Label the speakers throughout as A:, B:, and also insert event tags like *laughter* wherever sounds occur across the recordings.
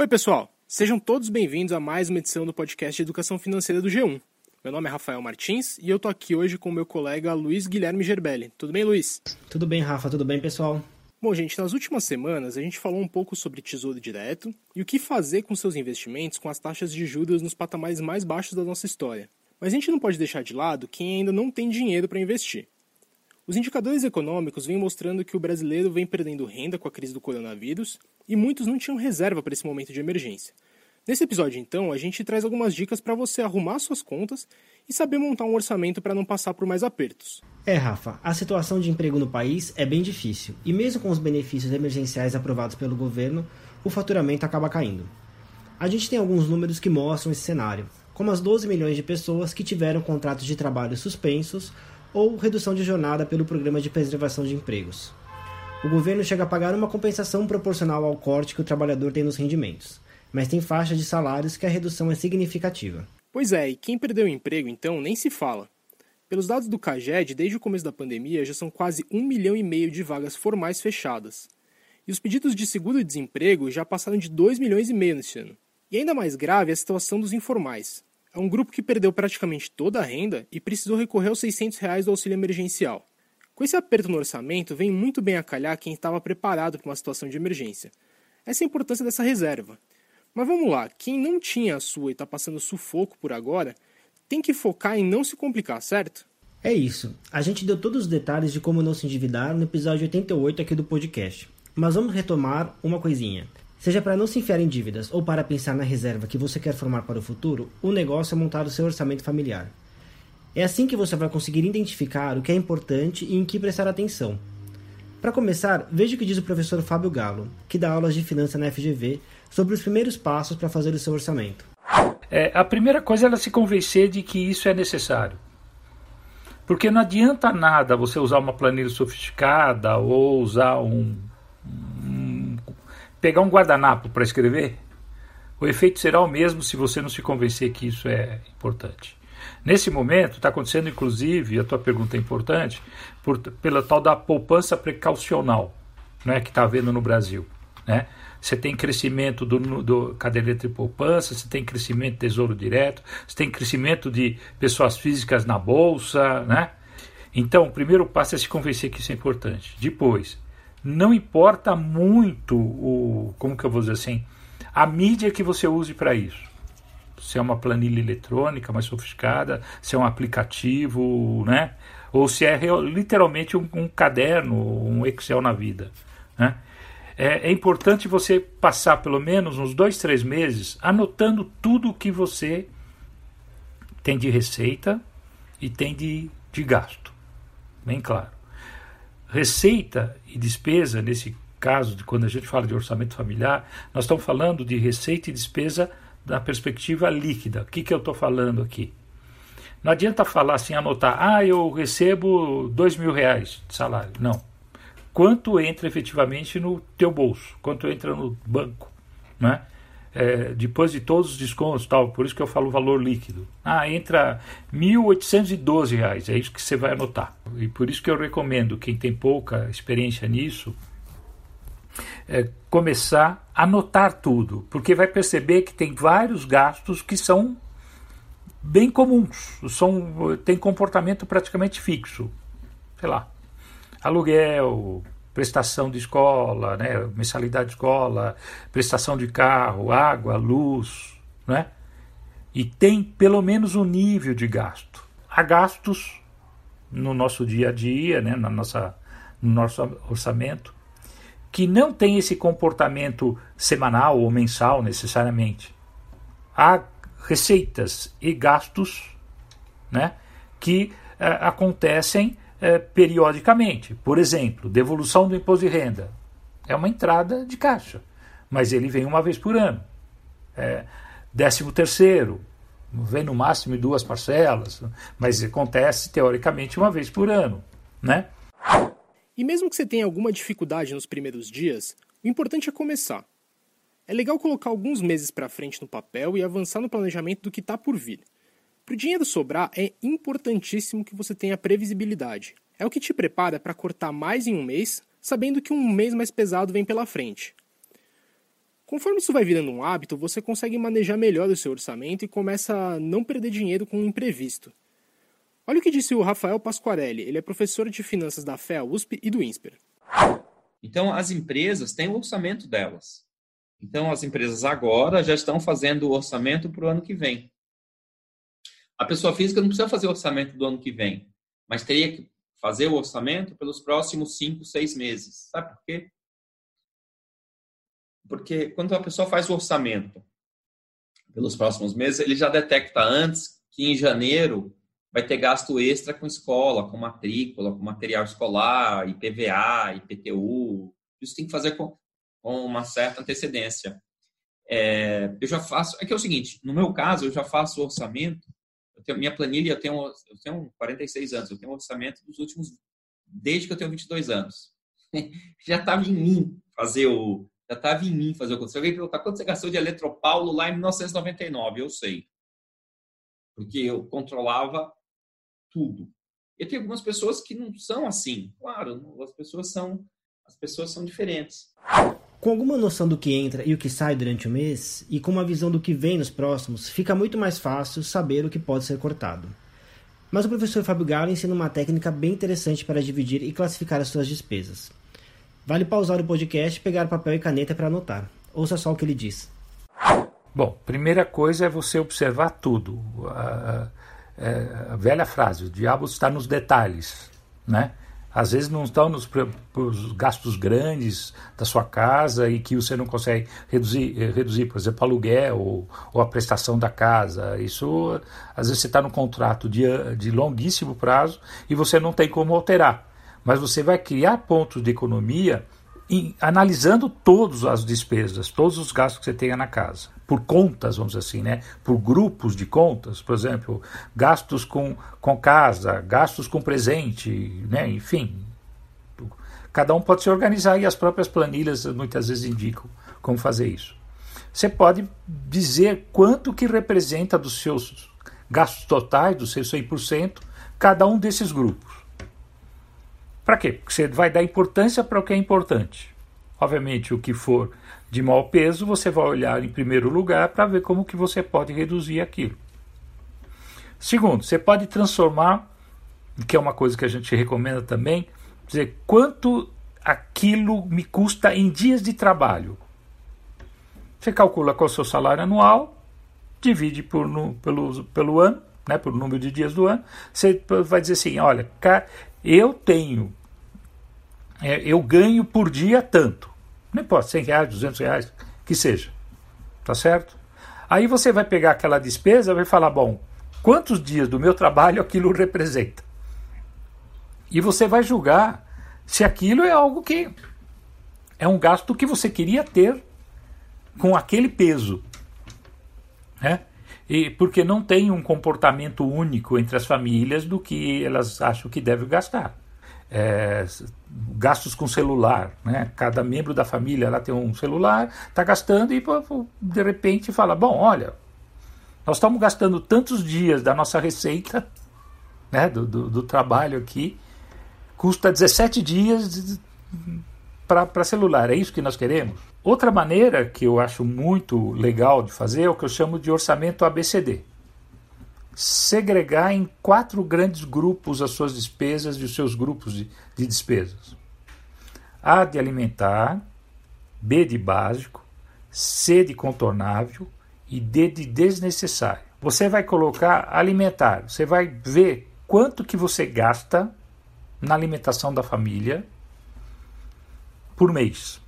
A: Oi, pessoal. Sejam todos bem-vindos a mais uma edição do podcast de Educação Financeira do G1. Meu nome é Rafael Martins e eu tô aqui hoje com meu colega Luiz Guilherme Gerbelli. Tudo bem, Luiz?
B: Tudo bem, Rafa. Tudo bem, pessoal?
A: Bom, gente, nas últimas semanas a gente falou um pouco sobre tesouro direto e o que fazer com seus investimentos com as taxas de juros nos patamares mais baixos da nossa história. Mas a gente não pode deixar de lado quem ainda não tem dinheiro para investir. Os indicadores econômicos vêm mostrando que o brasileiro vem perdendo renda com a crise do coronavírus e muitos não tinham reserva para esse momento de emergência. Nesse episódio, então, a gente traz algumas dicas para você arrumar suas contas e saber montar um orçamento para não passar por mais apertos.
B: É, Rafa, a situação de emprego no país é bem difícil e, mesmo com os benefícios emergenciais aprovados pelo governo, o faturamento acaba caindo. A gente tem alguns números que mostram esse cenário, como as 12 milhões de pessoas que tiveram contratos de trabalho suspensos ou redução de jornada pelo Programa de Preservação de Empregos. O governo chega a pagar uma compensação proporcional ao corte que o trabalhador tem nos rendimentos, mas tem faixas de salários que a redução é significativa.
A: Pois é, e quem perdeu o emprego, então, nem se fala. Pelos dados do CAGED, desde o começo da pandemia já são quase um milhão e meio de vagas formais fechadas. E os pedidos de seguro-desemprego já passaram de 2 milhões e meio neste ano. E ainda mais grave é a situação dos informais. É um grupo que perdeu praticamente toda a renda e precisou recorrer aos 600 reais do auxílio emergencial. Com esse aperto no orçamento, vem muito bem a calhar quem estava preparado para uma situação de emergência. Essa é a importância dessa reserva. Mas vamos lá, quem não tinha a sua e está passando sufoco por agora, tem que focar em não se complicar, certo?
B: É isso. A gente deu todos os detalhes de como não se endividar no episódio 88 aqui do podcast. Mas vamos retomar uma coisinha. Seja para não se enfiar em dívidas ou para pensar na reserva que você quer formar para o futuro, o negócio é montar o seu orçamento familiar. É assim que você vai conseguir identificar o que é importante e em que prestar atenção. Para começar, veja o que diz o professor Fábio Galo, que dá aulas de finança na FGV, sobre os primeiros passos para fazer o seu orçamento.
C: É, a primeira coisa é ela se convencer de que isso é necessário. Porque não adianta nada você usar uma planilha sofisticada ou usar um. um pegar um guardanapo para escrever. O efeito será o mesmo se você não se convencer que isso é importante. Nesse momento, está acontecendo, inclusive, a tua pergunta é importante, por, pela tal da poupança precaucional né, que está havendo no Brasil. Né? você tem crescimento do, do caderneta de poupança, você tem crescimento de tesouro direto, você tem crescimento de pessoas físicas na bolsa, né? Então, o primeiro passo é se convencer que isso é importante. Depois, não importa muito o, como que eu vou dizer assim, a mídia que você use para isso. Se é uma planilha eletrônica mais sofisticada, se é um aplicativo, né? Ou se é literalmente um, um caderno, um Excel na vida, né? é, é importante você passar pelo menos uns dois, três meses anotando tudo o que você tem de receita e tem de, de gasto. Bem claro. Receita e despesa, nesse caso, de quando a gente fala de orçamento familiar, nós estamos falando de receita e despesa da perspectiva líquida. O que, que eu estou falando aqui? Não adianta falar assim, anotar, ah, eu recebo dois mil reais de salário. Não quanto entra efetivamente no teu bolso, quanto entra no banco, né? É, depois de todos os descontos tal, por isso que eu falo valor líquido. Ah, entra R$ 1.812, é isso que você vai anotar. E por isso que eu recomendo quem tem pouca experiência nisso, é, começar a anotar tudo, porque vai perceber que tem vários gastos que são bem comuns, são, tem comportamento praticamente fixo. Sei lá, aluguel, prestação de escola, né, mensalidade de escola, prestação de carro, água, luz, né? E tem pelo menos um nível de gasto. Há gastos no nosso dia a dia, né, na nossa, no nosso orçamento, que não tem esse comportamento semanal ou mensal necessariamente. Há receitas e gastos né, que uh, acontecem é, periodicamente. Por exemplo, devolução do imposto de renda. É uma entrada de caixa, mas ele vem uma vez por ano. É, décimo terceiro, vem no máximo em duas parcelas, mas acontece teoricamente uma vez por ano, né?
A: E mesmo que você tenha alguma dificuldade nos primeiros dias, o importante é começar. É legal colocar alguns meses para frente no papel e avançar no planejamento do que está por vir. Para o dinheiro sobrar, é importantíssimo que você tenha previsibilidade. É o que te prepara para cortar mais em um mês, sabendo que um mês mais pesado vem pela frente. Conforme isso vai virando um hábito, você consegue manejar melhor o seu orçamento e começa a não perder dinheiro com o imprevisto. Olha o que disse o Rafael Pasquarelli, ele é professor de finanças da FEA USP e do INSPER.
D: Então, as empresas têm o orçamento delas. Então, as empresas agora já estão fazendo o orçamento para o ano que vem. A pessoa física não precisa fazer o orçamento do ano que vem, mas teria que fazer o orçamento pelos próximos cinco, seis meses. Sabe por quê? Porque quando a pessoa faz o orçamento pelos próximos meses, ele já detecta antes que em janeiro vai ter gasto extra com escola, com matrícula, com material escolar, IPVA, IPTU. Isso tem que fazer com, com uma certa antecedência. É, eu já faço. É que é o seguinte: no meu caso, eu já faço orçamento. Tenho, minha planilha, eu tenho, eu tenho 46 anos, eu tenho orçamento dos últimos. desde que eu tenho 22 anos. *laughs* já estava em mim fazer o. Já estava em mim fazer o. Se alguém perguntar quanto você gastou de Eletropaulo lá em 1999, eu sei. Porque eu controlava tudo. E tem algumas pessoas que não são assim. Claro, as pessoas são as pessoas são diferentes.
B: Com alguma noção do que entra e o que sai durante o mês, e com uma visão do que vem nos próximos, fica muito mais fácil saber o que pode ser cortado. Mas o professor Fábio Galo ensina uma técnica bem interessante para dividir e classificar as suas despesas. Vale pausar o podcast, pegar papel e caneta para anotar. Ouça só o que ele diz.
C: Bom, primeira coisa é você observar tudo é, a velha frase, o diabo está nos detalhes, né? Às vezes não estão nos, gastos grandes da sua casa e que você não consegue reduzir, eh, reduzir por exemplo, aluguel ou, ou a prestação da casa. Isso, às vezes você está no contrato de, de longuíssimo prazo e você não tem como alterar. Mas você vai criar pontos de economia em, analisando todas as despesas, todos os gastos que você tenha na casa, por contas, vamos dizer assim, né? por grupos de contas, por exemplo, gastos com, com casa, gastos com presente, né? enfim. Cada um pode se organizar e as próprias planilhas muitas vezes indicam como fazer isso. Você pode dizer quanto que representa dos seus gastos totais, dos seus 100%, cada um desses grupos. Para quê? Porque você vai dar importância para o que é importante. Obviamente, o que for de mau peso, você vai olhar em primeiro lugar para ver como que você pode reduzir aquilo. Segundo, você pode transformar, que é uma coisa que a gente recomenda também, dizer quanto aquilo me custa em dias de trabalho. Você calcula qual é o seu salário anual, divide por, no, pelo, pelo ano, né, pelo número de dias do ano, você vai dizer assim, olha, eu tenho é, eu ganho por dia tanto. Não importa, 100 reais, 200 reais, que seja. Tá certo? Aí você vai pegar aquela despesa e vai falar, bom, quantos dias do meu trabalho aquilo representa? E você vai julgar se aquilo é algo que é um gasto que você queria ter com aquele peso. Né? E porque não tem um comportamento único entre as famílias do que elas acham que devem gastar é, gastos com celular, né? Cada membro da família ela tem um celular, está gastando e de repente fala, bom, olha, nós estamos gastando tantos dias da nossa receita, *laughs* né? Do, do, do trabalho aqui, custa 17 dias para celular. É isso que nós queremos? Outra maneira que eu acho muito legal de fazer é o que eu chamo de orçamento ABCD segregar em quatro grandes grupos as suas despesas e os seus grupos de, de despesas. A de alimentar, B de básico, C de contornável e D de desnecessário. Você vai colocar alimentar, você vai ver quanto que você gasta na alimentação da família por mês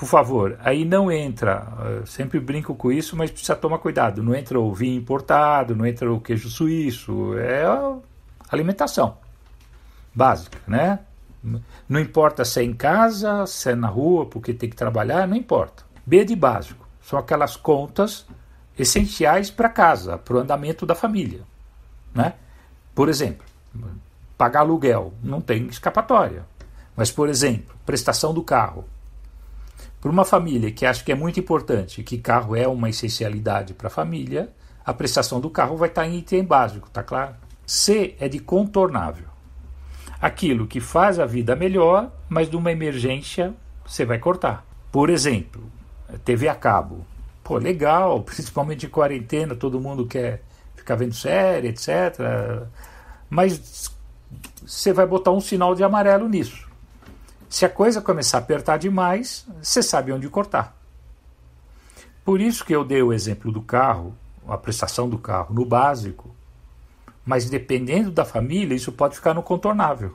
C: por favor, aí não entra, sempre brinco com isso, mas precisa tomar cuidado. Não entra o vinho importado, não entra o queijo suíço, é alimentação básica, né? Não importa se é em casa, se é na rua, porque tem que trabalhar, não importa. B de básico, são aquelas contas essenciais para casa, para o andamento da família, né? Por exemplo, pagar aluguel, não tem escapatória. Mas, por exemplo, prestação do carro, para uma família que acha que é muito importante, que carro é uma essencialidade para a família, a prestação do carro vai estar em item básico, tá claro? C é de contornável. Aquilo que faz a vida melhor, mas numa emergência você vai cortar. Por exemplo, TV a cabo. Pô, legal, *laughs* principalmente em quarentena, todo mundo quer ficar vendo série, etc. Mas você vai botar um sinal de amarelo nisso. Se a coisa começar a apertar demais, você sabe onde cortar. Por isso que eu dei o exemplo do carro, a prestação do carro, no básico. Mas dependendo da família, isso pode ficar no contornável.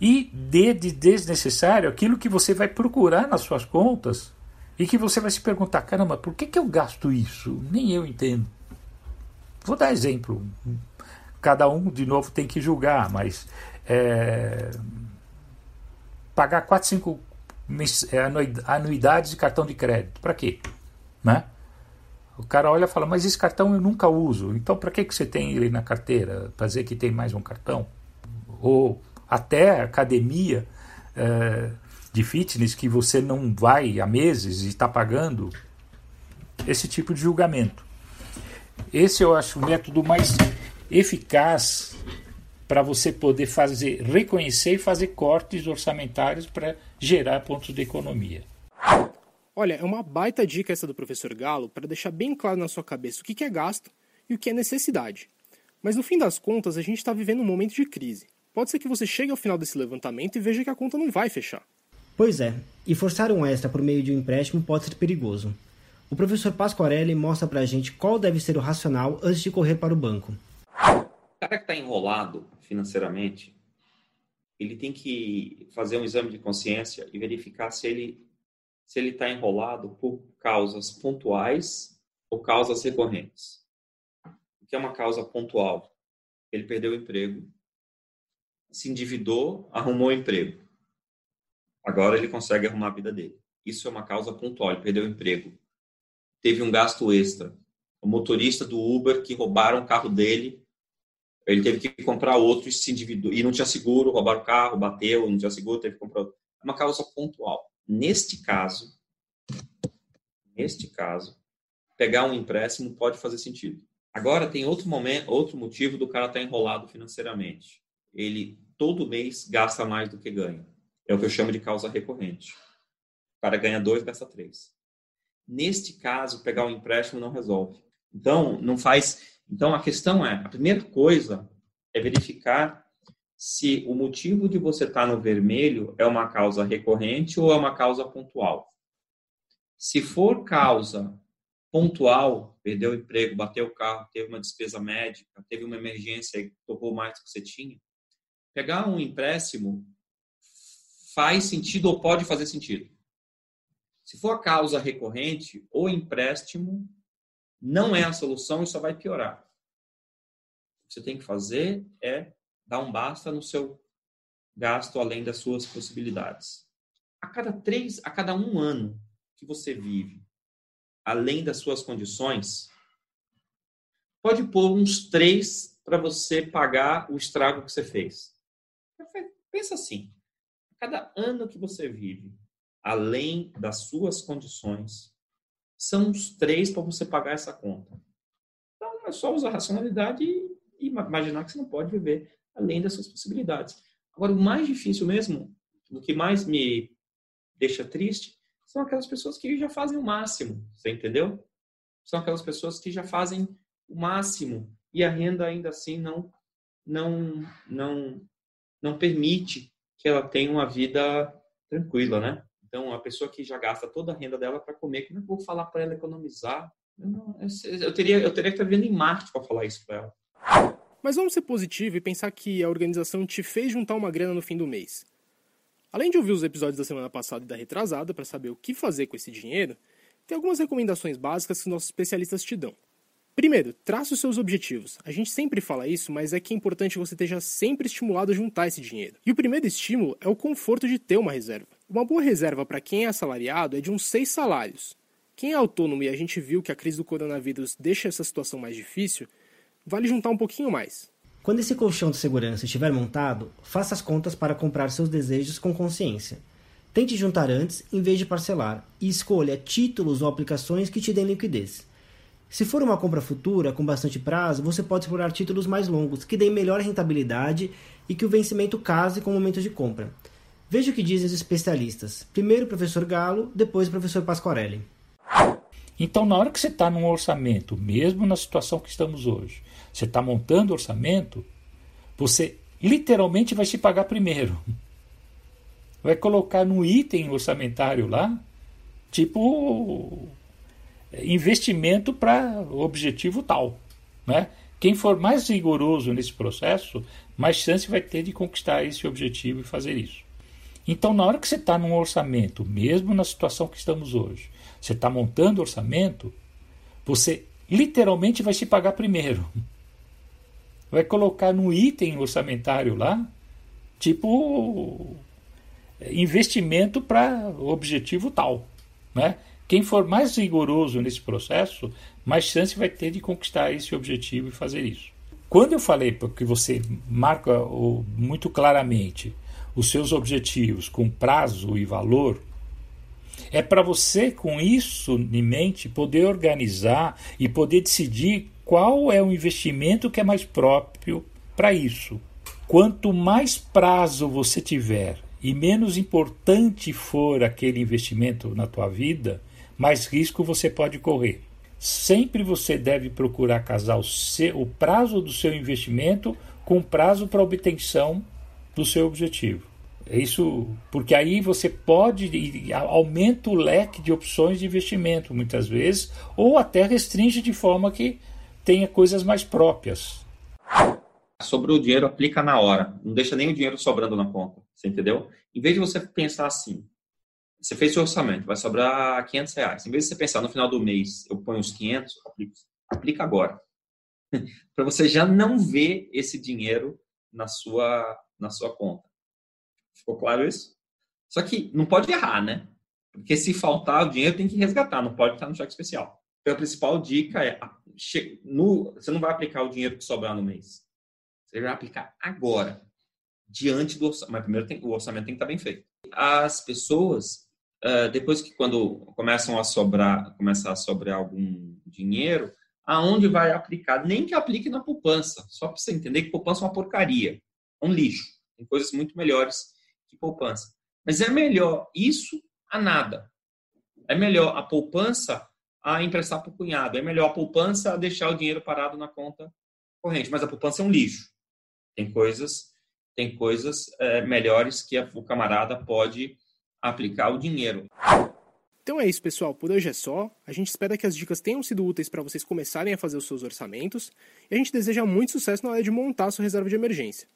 C: E dê de desnecessário aquilo que você vai procurar nas suas contas e que você vai se perguntar: caramba, por que, que eu gasto isso? Nem eu entendo. Vou dar exemplo. Cada um, de novo, tem que julgar, mas é, pagar 4, 5 é, anuidades de cartão de crédito. Para quê? Né? O cara olha e fala, mas esse cartão eu nunca uso. Então para que, que você tem ele na carteira? Para dizer que tem mais um cartão? Ou até academia é, de fitness que você não vai há meses e está pagando. Esse tipo de julgamento. Esse eu acho o método mais eficaz para você poder fazer, reconhecer e fazer cortes orçamentários para gerar pontos de economia.
A: Olha, é uma baita dica essa do professor Galo para deixar bem claro na sua cabeça o que é gasto e o que é necessidade. Mas no fim das contas, a gente está vivendo um momento de crise. Pode ser que você chegue ao final desse levantamento e veja que a conta não vai fechar.
B: Pois é, e forçar um extra por meio de um empréstimo pode ser perigoso. O professor Pasquarelli mostra pra gente qual deve ser o racional antes de correr para o banco.
D: O cara que está enrolado financeiramente, ele tem que fazer um exame de consciência e verificar se ele se ele está enrolado por causas pontuais ou causas recorrentes. O que é uma causa pontual? Ele perdeu o emprego, se endividou, arrumou o emprego. Agora ele consegue arrumar a vida dele. Isso é uma causa pontual. Ele perdeu o emprego, teve um gasto extra. O motorista do Uber que roubaram o carro dele, ele teve que comprar outro e se endividou. E não tinha seguro, roubaram o carro, bateu, não tinha seguro, teve que comprar outro. É uma causa pontual. Neste caso, neste caso, pegar um empréstimo pode fazer sentido. Agora tem outro momento, outro motivo do cara estar tá enrolado financeiramente. Ele todo mês gasta mais do que ganha. É o que eu chamo de causa recorrente. O cara ganha dois, gasta três. Neste caso, pegar um empréstimo não resolve. Então, não faz. Então, a questão é: a primeira coisa é verificar se o motivo de você estar no vermelho é uma causa recorrente ou é uma causa pontual. Se for causa pontual, perdeu o emprego, bateu o carro, teve uma despesa médica, teve uma emergência e tocou mais do que você tinha, pegar um empréstimo faz sentido ou pode fazer sentido. Se for causa recorrente, o empréstimo não é a solução e só vai piorar. O que você tem que fazer é dar um basta no seu gasto além das suas possibilidades. A cada três, a cada um ano que você vive além das suas condições, pode pôr uns três para você pagar o estrago que você fez. Pensa assim: a cada ano que você vive além das suas condições, são os três para você pagar essa conta. Então, é só usar racionalidade e, e imaginar que você não pode viver além das suas possibilidades. Agora, o mais difícil mesmo, o que mais me deixa triste, são aquelas pessoas que já fazem o máximo, você entendeu? São aquelas pessoas que já fazem o máximo e a renda ainda assim não não não não permite que ela tenha uma vida tranquila, né? Então, a pessoa que já gasta toda a renda dela para comer, como é que eu vou falar para ela economizar? Eu, não, eu, teria, eu teria que estar vivendo em Marte para falar isso para ela.
A: Mas vamos ser positivo e pensar que a organização te fez juntar uma grana no fim do mês. Além de ouvir os episódios da semana passada e da retrasada para saber o que fazer com esse dinheiro, tem algumas recomendações básicas que nossos especialistas te dão. Primeiro, traça os seus objetivos. A gente sempre fala isso, mas é que é importante você esteja sempre estimulado a juntar esse dinheiro. E o primeiro estímulo é o conforto de ter uma reserva. Uma boa reserva para quem é assalariado é de uns seis salários. Quem é autônomo e a gente viu que a crise do coronavírus deixa essa situação mais difícil, vale juntar um pouquinho mais.
B: Quando esse colchão de segurança estiver montado, faça as contas para comprar seus desejos com consciência. Tente juntar antes em vez de parcelar e escolha títulos ou aplicações que te deem liquidez. Se for uma compra futura com bastante prazo, você pode explorar títulos mais longos, que deem melhor rentabilidade e que o vencimento case com o momento de compra. Veja o que dizem os especialistas. Primeiro o professor Galo, depois o professor Pasquarelli.
C: Então, na hora que você está num orçamento, mesmo na situação que estamos hoje, você está montando orçamento, você literalmente vai se pagar primeiro. Vai colocar no item orçamentário lá, tipo investimento para objetivo tal. Né? Quem for mais rigoroso nesse processo, mais chance vai ter de conquistar esse objetivo e fazer isso. Então, na hora que você está num orçamento, mesmo na situação que estamos hoje, você está montando orçamento, você literalmente vai se pagar primeiro. Vai colocar no item orçamentário lá, tipo investimento para objetivo tal. Né? Quem for mais rigoroso nesse processo, mais chance vai ter de conquistar esse objetivo e fazer isso. Quando eu falei que você marca muito claramente os seus objetivos com prazo e valor, é para você, com isso em mente, poder organizar e poder decidir qual é o investimento que é mais próprio para isso. Quanto mais prazo você tiver e menos importante for aquele investimento na tua vida, mais risco você pode correr. Sempre você deve procurar casar o, seu, o prazo do seu investimento com o prazo para obtenção do seu objetivo. É isso, porque aí você pode aumenta o leque de opções de investimento muitas vezes, ou até restringe de forma que tenha coisas mais próprias.
D: Sobre o dinheiro, aplica na hora. Não deixa nem o dinheiro sobrando na conta. Você entendeu? Em vez de você pensar assim, você fez seu orçamento, vai sobrar 500 reais. Em vez de você pensar no final do mês, eu ponho os 500, aplica, agora. *laughs* para você já não ver esse dinheiro na sua, na sua conta. Ficou claro isso? Só que não pode errar, né? Porque se faltar o dinheiro, tem que resgatar, não pode estar no cheque especial. Então, a principal dica é: no, você não vai aplicar o dinheiro que sobrar no mês. Você vai aplicar agora, diante do orçamento. Mas primeiro tem, o orçamento tem que estar bem feito. As pessoas uh, depois que quando começam a sobrar, começar a sobrar algum dinheiro, aonde vai aplicar? Nem que aplique na poupança, só para você entender que poupança é uma porcaria, é um lixo. Tem coisas muito melhores que poupança. Mas é melhor isso a nada. É melhor a poupança a emprestar para o cunhado. É melhor a poupança a deixar o dinheiro parado na conta corrente. Mas a poupança é um lixo. Tem coisas, tem coisas é, melhores que a, o camarada pode aplicar o dinheiro.
A: Então é isso, pessoal. Por hoje é só. A gente espera que as dicas tenham sido úteis para vocês começarem a fazer os seus orçamentos. E a gente deseja muito sucesso na hora de montar a sua reserva de emergência.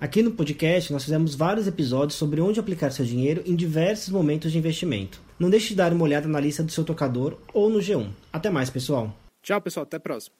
B: Aqui no podcast nós fizemos vários episódios sobre onde aplicar seu dinheiro em diversos momentos de investimento. Não deixe de dar uma olhada na lista do seu tocador ou no G1. Até mais, pessoal.
A: Tchau, pessoal. Até a próxima.